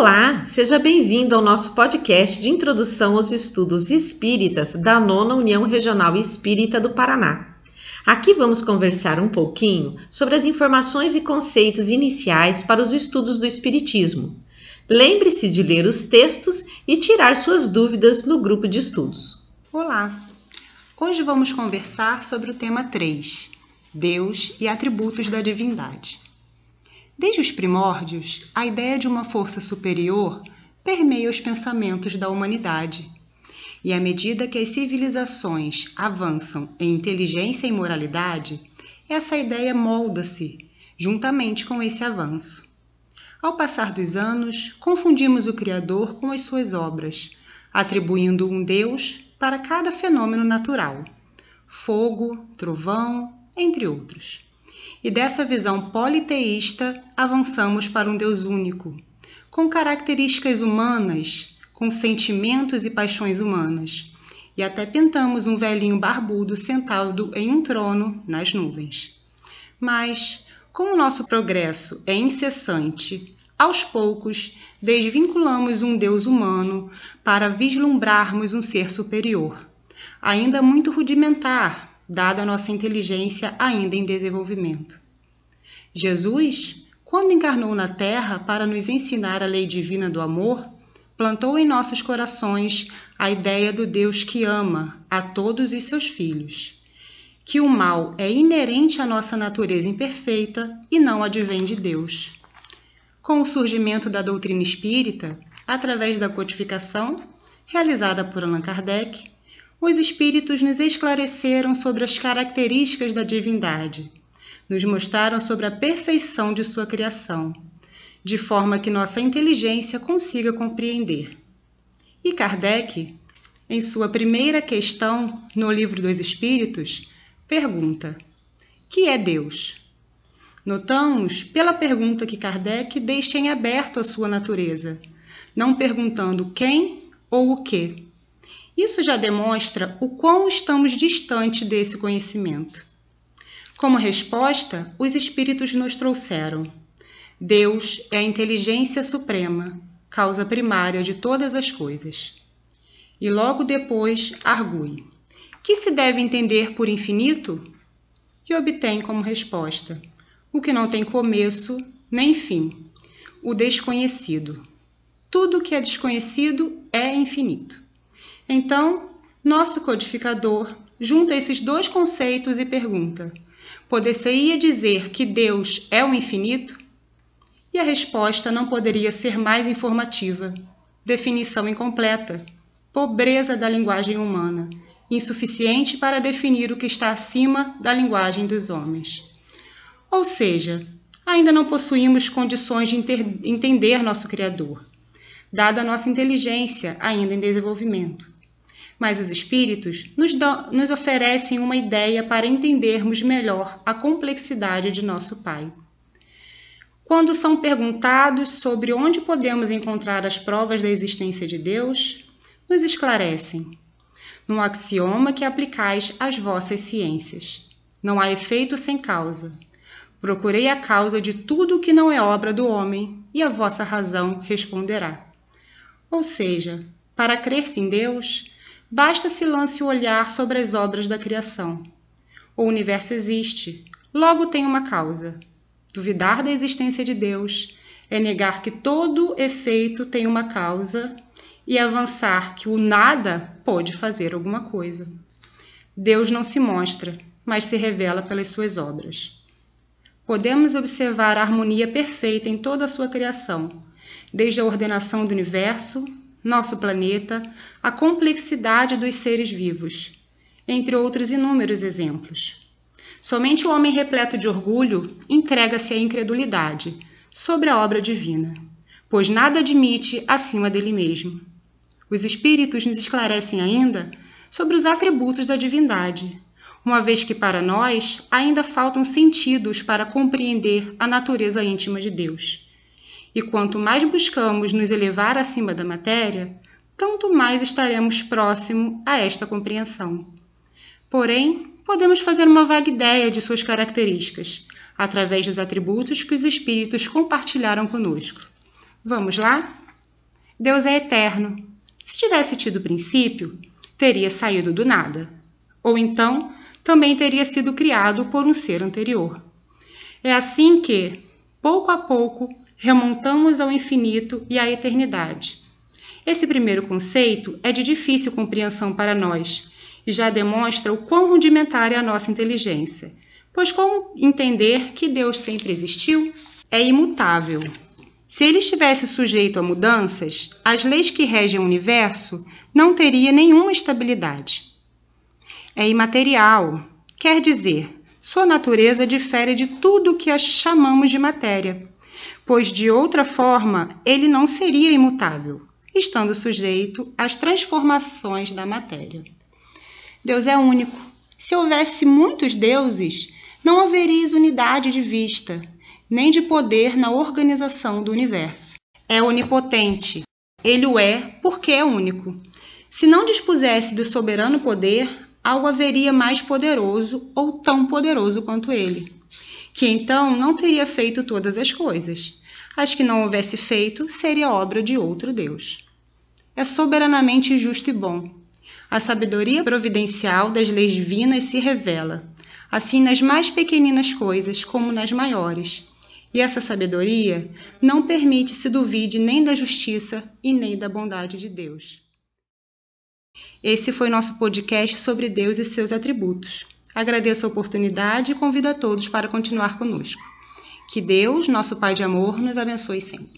Olá, seja bem-vindo ao nosso podcast de introdução aos estudos espíritas da Nona União Regional Espírita do Paraná. Aqui vamos conversar um pouquinho sobre as informações e conceitos iniciais para os estudos do Espiritismo. Lembre-se de ler os textos e tirar suas dúvidas no grupo de estudos. Olá! Hoje vamos conversar sobre o tema 3: Deus e atributos da divindade. Desde os primórdios, a ideia de uma força superior permeia os pensamentos da humanidade. E à medida que as civilizações avançam em inteligência e moralidade, essa ideia molda-se juntamente com esse avanço. Ao passar dos anos, confundimos o Criador com as suas obras, atribuindo um Deus para cada fenômeno natural fogo, trovão, entre outros. E dessa visão politeísta avançamos para um Deus único, com características humanas, com sentimentos e paixões humanas. E até pintamos um velhinho barbudo sentado em um trono nas nuvens. Mas, como o nosso progresso é incessante, aos poucos desvinculamos um Deus humano para vislumbrarmos um ser superior, ainda muito rudimentar dada a nossa inteligência ainda em desenvolvimento. Jesus, quando encarnou na Terra para nos ensinar a lei divina do amor, plantou em nossos corações a ideia do Deus que ama a todos os seus filhos, que o mal é inerente à nossa natureza imperfeita e não advém de Deus. Com o surgimento da doutrina espírita, através da codificação, realizada por Allan Kardec, os espíritos nos esclareceram sobre as características da divindade, nos mostraram sobre a perfeição de sua criação, de forma que nossa inteligência consiga compreender. E Kardec, em sua primeira questão no Livro dos Espíritos, pergunta: Que é Deus? Notamos pela pergunta que Kardec deixa em aberto a sua natureza, não perguntando quem ou o que, isso já demonstra o quão estamos distante desse conhecimento. Como resposta, os Espíritos nos trouxeram: Deus é a inteligência suprema, causa primária de todas as coisas. E logo depois argue: Que se deve entender por infinito? E obtém como resposta: O que não tem começo nem fim, o desconhecido. Tudo que é desconhecido é infinito. Então, nosso codificador junta esses dois conceitos e pergunta: Poder-se-ia dizer que Deus é o infinito? E a resposta não poderia ser mais informativa. Definição incompleta. Pobreza da linguagem humana, insuficiente para definir o que está acima da linguagem dos homens. Ou seja, ainda não possuímos condições de entender nosso Criador, dada a nossa inteligência ainda em desenvolvimento mas os espíritos nos, do, nos oferecem uma ideia para entendermos melhor a complexidade de nosso Pai. Quando são perguntados sobre onde podemos encontrar as provas da existência de Deus, nos esclarecem. Num axioma que aplicais às vossas ciências. Não há efeito sem causa. Procurei a causa de tudo que não é obra do homem, e a vossa razão responderá. Ou seja, para crer-se em Deus, Basta se lance o olhar sobre as obras da criação. O universo existe, logo tem uma causa. Duvidar da existência de Deus é negar que todo efeito tem uma causa e avançar que o nada pode fazer alguma coisa. Deus não se mostra, mas se revela pelas suas obras. Podemos observar a harmonia perfeita em toda a sua criação, desde a ordenação do universo nosso planeta, a complexidade dos seres vivos, entre outros inúmeros exemplos. Somente o homem repleto de orgulho entrega-se à incredulidade sobre a obra divina, pois nada admite acima dele mesmo. Os espíritos nos esclarecem ainda sobre os atributos da divindade, uma vez que para nós ainda faltam sentidos para compreender a natureza íntima de Deus. E quanto mais buscamos nos elevar acima da matéria, tanto mais estaremos próximo a esta compreensão. Porém, podemos fazer uma vaga ideia de suas características, através dos atributos que os espíritos compartilharam conosco. Vamos lá? Deus é eterno. Se tivesse tido princípio, teria saído do nada. Ou então, também teria sido criado por um ser anterior. É assim que, pouco a pouco, remontamos ao infinito e à eternidade. Esse primeiro conceito é de difícil compreensão para nós e já demonstra o quão rudimentar é a nossa inteligência. Pois como entender que Deus sempre existiu? É imutável. Se ele estivesse sujeito a mudanças, as leis que regem o universo não teria nenhuma estabilidade. É imaterial, quer dizer, sua natureza difere de tudo o que chamamos de matéria, pois de outra forma ele não seria imutável, estando sujeito às transformações da matéria. Deus é único. Se houvesse muitos deuses, não haveria unidade de vista, nem de poder na organização do universo. É onipotente. Ele o é porque é único. Se não dispusesse do soberano poder, algo haveria mais poderoso ou tão poderoso quanto ele, que então não teria feito todas as coisas. As que não houvesse feito seria obra de outro Deus. É soberanamente justo e bom. A sabedoria providencial das leis divinas se revela, assim nas mais pequeninas coisas como nas maiores. E essa sabedoria não permite se duvide nem da justiça e nem da bondade de Deus. Esse foi nosso podcast sobre Deus e seus atributos. Agradeço a oportunidade e convido a todos para continuar conosco. Que Deus, nosso Pai de amor, nos abençoe sempre.